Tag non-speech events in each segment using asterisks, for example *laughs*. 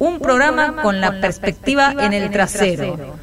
un programa con la perspectiva en el trasero.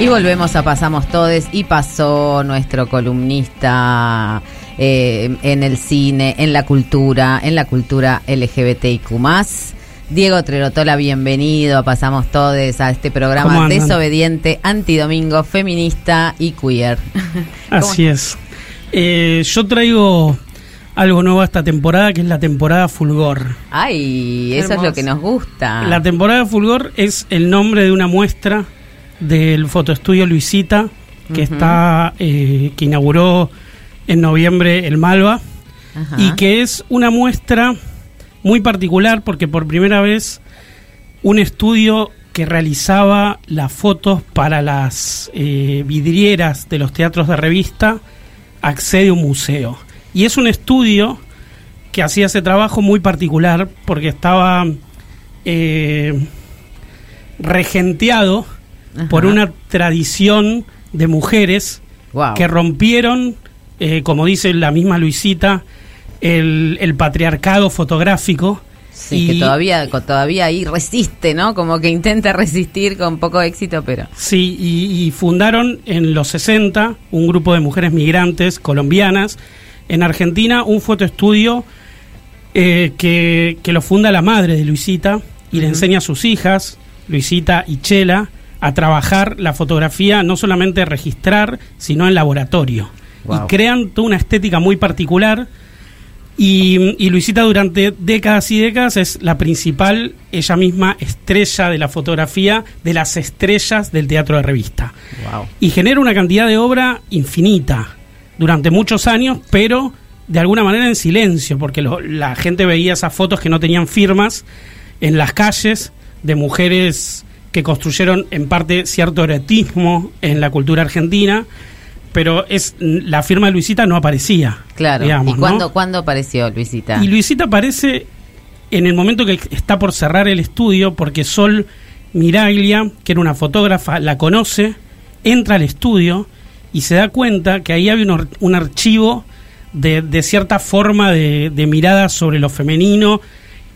Y volvemos a Pasamos Todes y pasó nuestro columnista eh, en el cine, en la cultura, en la cultura LGBTIQ+. Diego Trerotola, bienvenido a Pasamos Todes a este programa desobediente, antidomingo, feminista y queer. *laughs* Así es. Eh, yo traigo algo nuevo esta temporada, que es la temporada Fulgor. Ay, eso es lo que nos gusta. La temporada Fulgor es el nombre de una muestra del fotoestudio Luisita, que está eh, que inauguró en noviembre el Malva, y que es una muestra muy particular porque por primera vez un estudio que realizaba las fotos para las eh, vidrieras de los teatros de revista accede a un museo. Y es un estudio que hacía ese trabajo muy particular porque estaba eh, regenteado por una tradición de mujeres que rompieron, eh, como dice la misma Luisita, el, patriarcado fotográfico. Sí, que todavía, todavía ahí resiste, ¿no? Como que intenta resistir con poco éxito, pero... Sí, y, fundaron en los 60 un grupo de mujeres migrantes colombianas. En Argentina un fotoestudio eh, que, que, lo funda la madre de Luisita y le enseña a sus hijas, Luisita y Chela, a trabajar la fotografía, no solamente registrar, sino en laboratorio. Y crean toda una estética muy particular. Y, Luisita durante décadas y décadas es la principal, ella misma, estrella de la fotografía, de las estrellas del teatro de revista. Y genera una cantidad de obra infinita durante muchos años, pero de alguna manera en silencio, porque la gente veía esas fotos que no tenían firmas en las calles de mujeres que construyeron en parte cierto erotismo en la cultura argentina, pero es la firma de Luisita no aparecía. Claro. ¿Y cuándo, apareció Luisita? Y Luisita aparece en el momento que está por cerrar el estudio, porque Sol Miraglia, que era una fotógrafa, la conoce, entra al estudio y se da cuenta que ahí había un, archivo de, cierta forma de, de mirada sobre lo femenino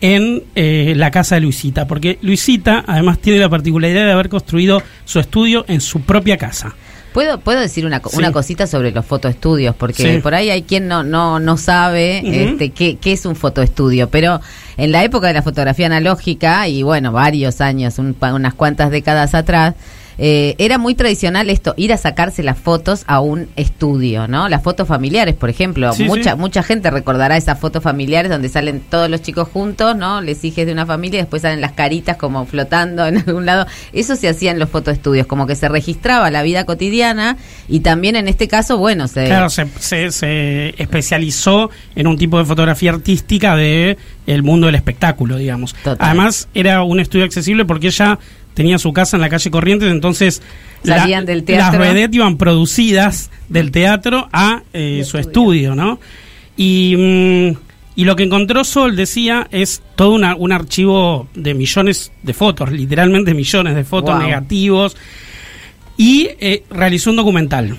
en eh, la casa de Luisita, porque Luisita además tiene la particularidad de haber construido su estudio en su propia casa. ¿Puedo, puedo decir una, una cosita sobre los fotoestudios? Porque por ahí hay quien no, no, no sabe este, qué, qué es un fotoestudio, pero en la época de la fotografía analógica, y bueno, varios años, unas cuantas décadas atrás, eh, era muy tradicional esto, ir a sacarse las fotos a un estudio, ¿no? Las fotos familiares, por ejemplo. mucha mucha gente recordará esas fotos familiares donde salen todos los chicos juntos, ¿no? Les hijes de una familia y después salen las caritas como flotando en *laughs* algún lado. Eso se hacía en los fotoestudios, como que se registraba la vida cotidiana y también en este caso, bueno, se... Claro, se, se, especializó en un tipo de fotografía artística de el mundo del espectáculo, digamos. Además, era un estudio accesible porque ella tenía su casa en la calle Corrientes, entonces Salían del teatro. las vedettes iban producidas del teatro a eh, su estudio, ¿no? Y, mm, y, lo que encontró Sol, decía, es todo un archivo de millones de fotos, literalmente millones de fotos negativos, y eh, realizó un documental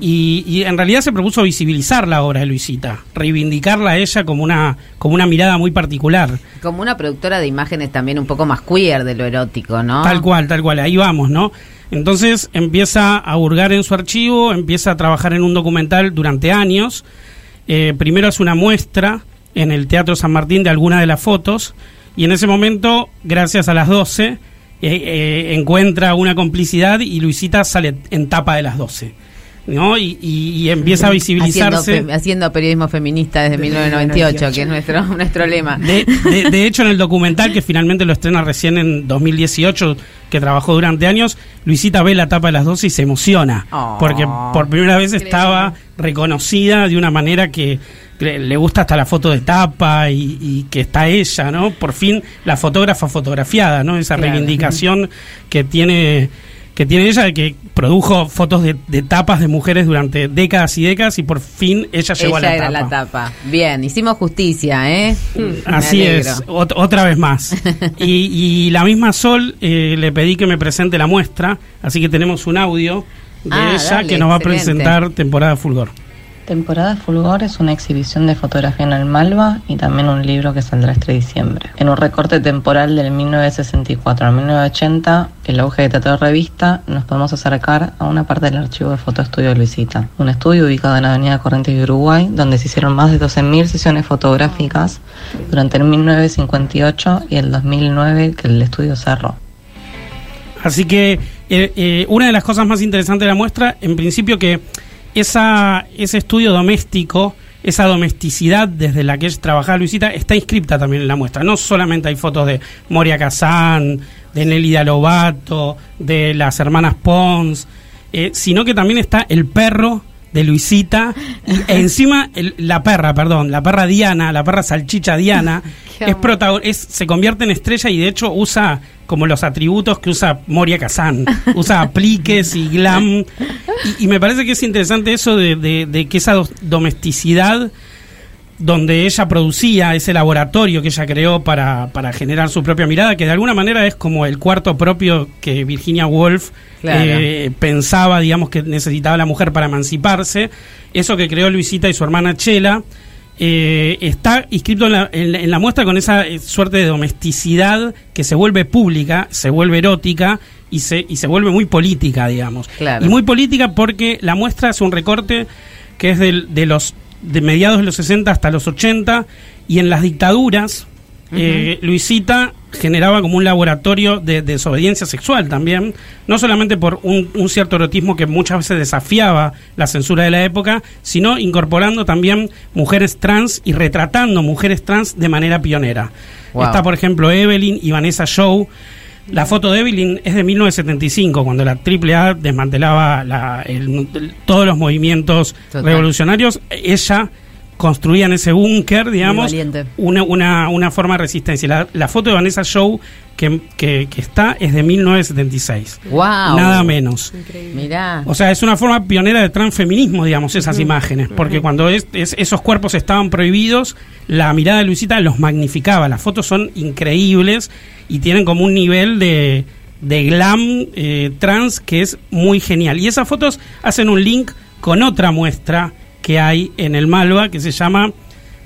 y, en realidad se propuso visibilizar la obra de Luisita, reivindicarla a ella como una, como una mirada muy particular. Como una productora de imágenes también un poco más queer de lo erótico, ¿no? Tal cual, tal cual, ahí vamos, ¿no? Entonces empieza a hurgar en su archivo, empieza a trabajar en un documental durante años. Eh, primero hace una muestra en el Teatro San Martín de algunas de las fotos y en ese momento, gracias a las 12, eh, eh, encuentra una complicidad y Luisita sale en tapa de las 12. ¿No? Y, empieza a visibilizarse. Haciendo, periodismo feminista desde 1998, que es nuestro, *laughs* nuestro lema. De, hecho, en el documental, que finalmente lo estrena recién en 2018, que trabajó durante años, Luisita ve la tapa de las dos y se emociona, oh. porque por primera vez estaba reconocida de una manera que le gusta hasta la foto de tapa y, que está ella, ¿no? Por fin la fotógrafa fotografiada, ¿no? Esa reivindicación que tiene que tiene ella, que produjo fotos de, tapas de mujeres durante décadas y décadas y por fin ella llegó a la era la tapa. Bien, hicimos justicia, ¿eh? Así es, otra vez más. *laughs* y, la misma Sol eh, le pedí que me presente la muestra, así que tenemos un audio de ah, ella que nos va a presentar temporada Fulgor. Temporada Fulgor es una exhibición de fotografía en el Malva y también un libro que saldrá este diciembre. En un recorte temporal del 1964 al 1980, el auge de teatro revista, nos podemos acercar a una parte del archivo de Fotoestudio Luisita, un estudio ubicado en la Avenida Corrientes de Uruguay, donde se hicieron más de 12.000 sesiones fotográficas durante el 1958 y el 2009 que el estudio cerró. Así que eh, eh, una de las cosas más interesantes de la muestra, en principio que esa, ese estudio doméstico, esa domesticidad desde la que trabajaba Luisita, está inscripta también en la muestra. No solamente hay fotos de Moria Kazán, de Nelly Lobato, de las hermanas Pons, eh, sino que también está el perro de Luisita e *laughs* encima la perra, perdón, la perra Diana, la perra salchicha Diana, *laughs* es, es se convierte en estrella y de hecho usa como los atributos que usa Moria Kazan. *laughs* Usa apliques y glam. Y, me parece que es interesante eso de, que esa domesticidad donde ella producía ese laboratorio que ella creó para, para, generar su propia mirada, que de alguna manera es como el cuarto propio que Virginia Woolf eh, pensaba, digamos, que necesitaba la mujer para emanciparse. Eso que creó Luisita y su hermana Chela eh, está inscrito en la, muestra con esa eh, suerte de domesticidad que se vuelve pública, se vuelve erótica y se, y se vuelve muy política, digamos. Y muy política porque la muestra es un recorte que es de los de mediados de los 60 hasta los 80 y en las dictaduras eh, Luisita generaba como un laboratorio de, desobediencia sexual también, no solamente por un, cierto erotismo que muchas veces desafiaba la censura de la época, sino incorporando también mujeres trans y retratando mujeres trans de manera pionera. Está, por ejemplo, Evelyn y Vanessa Show. La foto de Evelyn es de 1975, cuando la AAA desmantelaba todos los movimientos revolucionarios. Ella construían ese búnker, digamos, una, una, una, forma de resistencia. La, foto de Vanessa Show que, que, está es de 1976. Wow. Nada menos. Mirá. O sea, es una forma pionera de transfeminismo, digamos, esas imágenes, porque cuando es, esos cuerpos estaban prohibidos, la mirada de Luisita los magnificaba. Las fotos son increíbles y tienen como un nivel de, de glam eh, trans que es muy genial. Y esas fotos hacen un link con otra muestra que hay en el Malva que se llama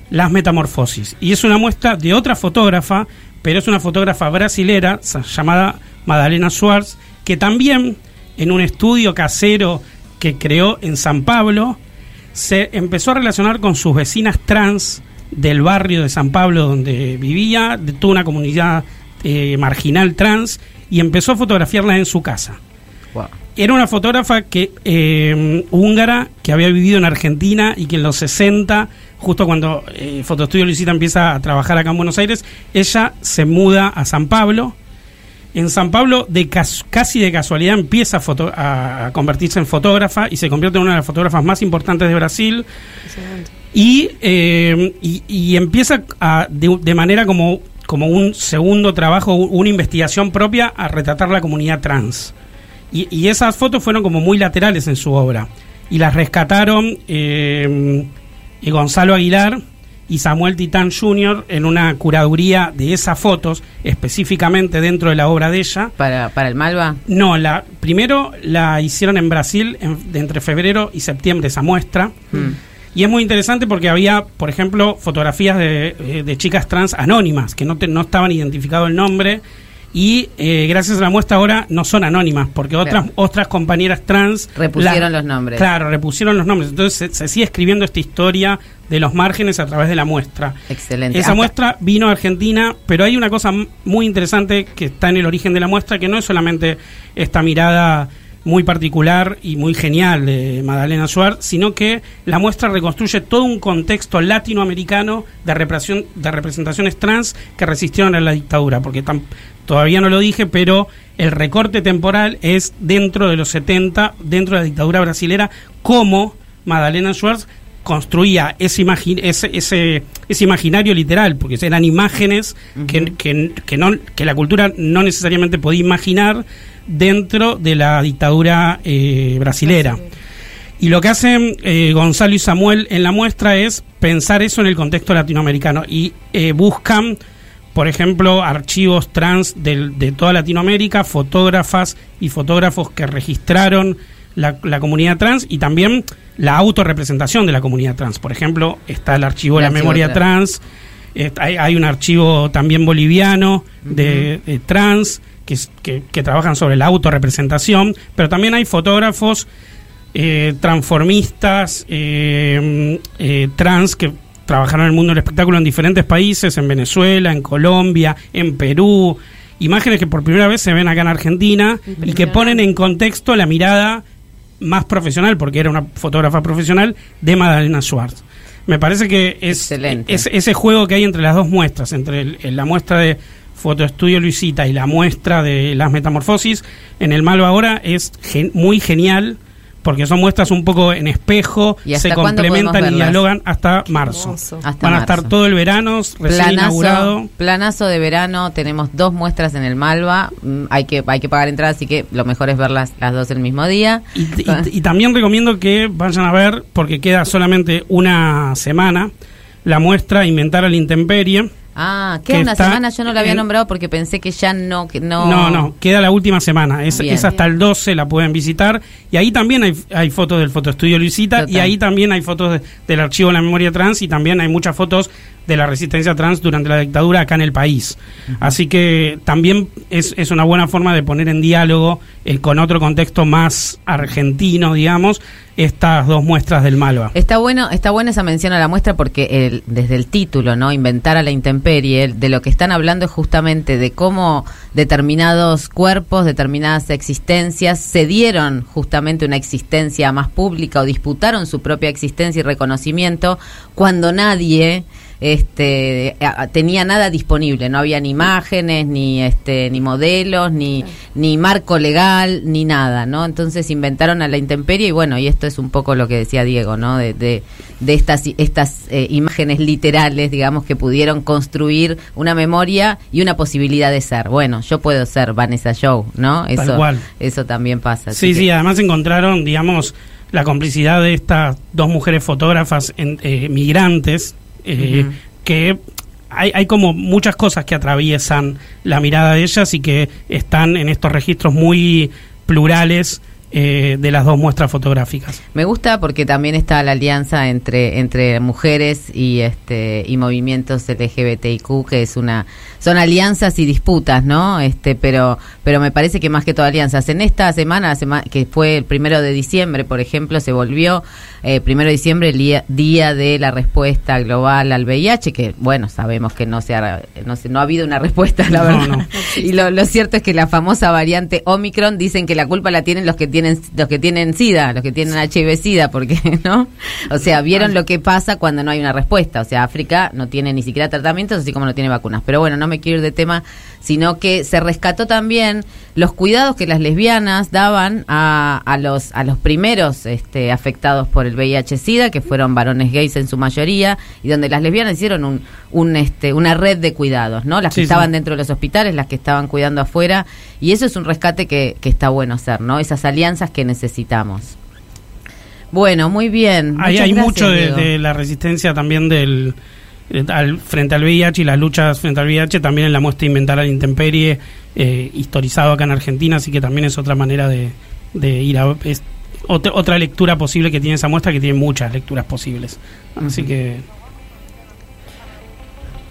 Las Metamorfosis. Y es una muestra de otra fotógrafa, pero es una fotógrafa brasilera llamada Madalena Schwartz, que también en un estudio casero que creó en San Pablo, se empezó a relacionar con sus vecinas trans del barrio de San Pablo donde vivía, de toda una comunidad eh, marginal trans, y empezó a fotografiarlas en su casa. Era una fotógrafa que eh, húngara que había vivido en Argentina y que en los 60, justo cuando eh, Fotoestudio Luisita empieza a trabajar acá en Buenos Aires, ella se muda a San Pablo. En San Pablo, de casi de casualidad, empieza a, convertirse en fotógrafa y se convierte en una de las fotógrafas más importantes de Brasil. Eh, y, y, empieza a, de, de manera como, como un segundo trabajo, una investigación propia a retratar la comunidad trans. Y, esas fotos fueron como muy laterales en su obra. Y las rescataron eh, Gonzalo Aguilar y Samuel Titán Jr. en una curaduría de esas fotos, específicamente dentro de la obra de ella. ¿Para, para el Malva? No, la, primero la hicieron en Brasil entre febrero y septiembre esa muestra. Hmm. Y es muy interesante porque había, por ejemplo, fotografías de, eh, de chicas trans anónimas, que no, no estaban identificado el nombre y eh, gracias a la muestra ahora no son anónimas porque otras otras compañeras trans repusieron los nombres. Claro repusieron los nombres. Entonces se, sigue escribiendo esta historia de los márgenes a través de la muestra. Excelente. Esa muestra vino a Argentina pero hay una cosa muy interesante que está en el origen de la muestra que no es solamente esta mirada muy particular y muy genial de Madalena Suárez, sino que la muestra reconstruye todo un contexto latinoamericano de, represión, de representaciones trans que resistieron a la dictadura, porque todavía no lo dije, pero el recorte temporal es dentro de los 70, dentro de la dictadura brasilera, como Madalena Schwartz construía ese, ese, ese, ese, imaginario literal, porque eran imágenes que, que, no, que la cultura no necesariamente podía imaginar dentro de la dictadura eh, brasilera. Y lo que hacen eh, Gonzalo y Samuel en la muestra es pensar eso en el contexto latinoamericano y eh, buscan por ejemplo, archivos trans de, de toda Latinoamérica, fotógrafas y fotógrafos que registraron la, la comunidad trans y también la autorrepresentación de la comunidad trans. Por ejemplo, está el archivo de la archivo memoria trans. trans, eh, hay, hay un archivo también boliviano de, de trans que, es- que, que trabajan sobre la autorrepresentación, pero también hay fotógrafos eh, transformistas eh, eh, trans que trabajaron en el mundo del espectáculo en diferentes países, en Venezuela, en Colombia, en Perú, imágenes que por primera vez se ven acá en Argentina y que ponen en contexto la mirada más profesional, porque era una fotógrafa profesional, de Madalena Schwartz. Me parece que es, ese juego que hay entre las dos muestras, entre el- el- la muestra de Fotoestudio Luisita y la muestra de las metamorfosis, en el Malva ahora es gen- muy genial, porque son muestras un poco en espejo, ¿Y se complementan y dialogan hasta marzo. Hasta Van a estar todo el verano, recién inaugurado. Planazo, planazo de verano, tenemos dos muestras en el Malva, mm, hay que hay que pagar entrada, así que lo mejor es verlas las dos el mismo día. Y, y- y también recomiendo que vayan a ver, porque queda solamente una semana, la muestra Inventar a la Intemperie. Ah, que queda una está semana, yo no la había en- nombrado porque pensé que ya no que no No, no, queda la última semana. Es, es hasta el 12, la pueden visitar. Y ahí también hay, hay fotos del fotoestudio Luisita. Total. Y ahí también hay fotos de- del archivo de la memoria trans. Y también hay muchas fotos de la resistencia trans durante la dictadura acá en el país. Así que también es, es una buena forma de poner en diálogo eh, con otro contexto más argentino, digamos, estas dos muestras del Malva. Está bueno, está buena esa mención a la muestra porque el, desde el título, ¿no? Inventar a la intemperie, de lo que están hablando es justamente de cómo determinados cuerpos, determinadas existencias se dieron justamente una existencia más pública o disputaron su propia existencia y reconocimiento cuando nadie este tenía nada disponible, no había ni imágenes, ni este ni modelos, ni ni marco legal, ni nada, ¿no? Entonces inventaron a la intemperie y bueno, y esto es un poco lo que decía Diego, ¿no? De, de, de estas estas eh, imágenes literales, digamos, que pudieron construir una memoria y una posibilidad de ser. Bueno, yo puedo ser Vanessa Joe, ¿no? Tal Eso cual. eso también pasa. Sí, sí, que- además encontraron, digamos, la complicidad de estas dos mujeres fotógrafas en- eh, migrantes, eh, que hay, hay como muchas cosas que atraviesan la mirada de ellas y que están en estos registros muy plurales eh, de las dos muestras fotográficas. Me gusta porque también está la alianza entre entre mujeres y este y movimientos LGBTIQ que es una son alianzas y disputas, ¿no? Este, pero pero me parece que más que todo alianzas. En esta semana, sema- que fue el primero de diciembre, por ejemplo, se volvió eh, primero de diciembre el día, día de la respuesta global al VIH, que bueno sabemos que no se ha no, se- no ha habido una respuesta, la verdad. no. *laughs* Y lo, lo cierto es que la famosa variante Omicron dicen que la culpa la tienen los que tienen los que tienen SIDA, los que tienen HIV SIDA, porque *laughs* no, o sea, vieron lo que pasa cuando no hay una respuesta. O sea, África no tiene ni siquiera tratamientos, así como no tiene vacunas. Pero bueno, no me quiero ir de tema, sino que se rescató también los cuidados que las lesbianas daban a, a los a los primeros este, afectados por el VIH/SIDA, que fueron varones gays en su mayoría, y donde las lesbianas hicieron un, un este, una red de cuidados, ¿no? Las que sí. estaban dentro de los hospitales, las que estaban cuidando afuera, y eso es un rescate que, que está bueno hacer, ¿no? Esas alianzas que necesitamos. Bueno, muy bien. Ahí Muchas hay gracias, mucho de, la resistencia también del al- frente al VIH y las luchas frente al VIH también en la muestra Inventar a la Intemperie eh, historizado acá en Argentina así que también es otra manera de, de ir a es otra, otra lectura posible que tiene esa muestra que tiene muchas lecturas posibles así que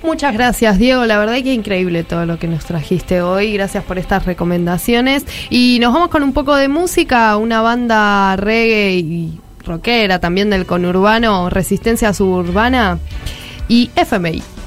Muchas gracias, Diego. La verdad que increíble todo lo que nos trajiste hoy. Gracias por estas recomendaciones. Y nos vamos con un poco de música, una banda reggae y rockera también del conurbano, Resistencia Suburbana y FMI.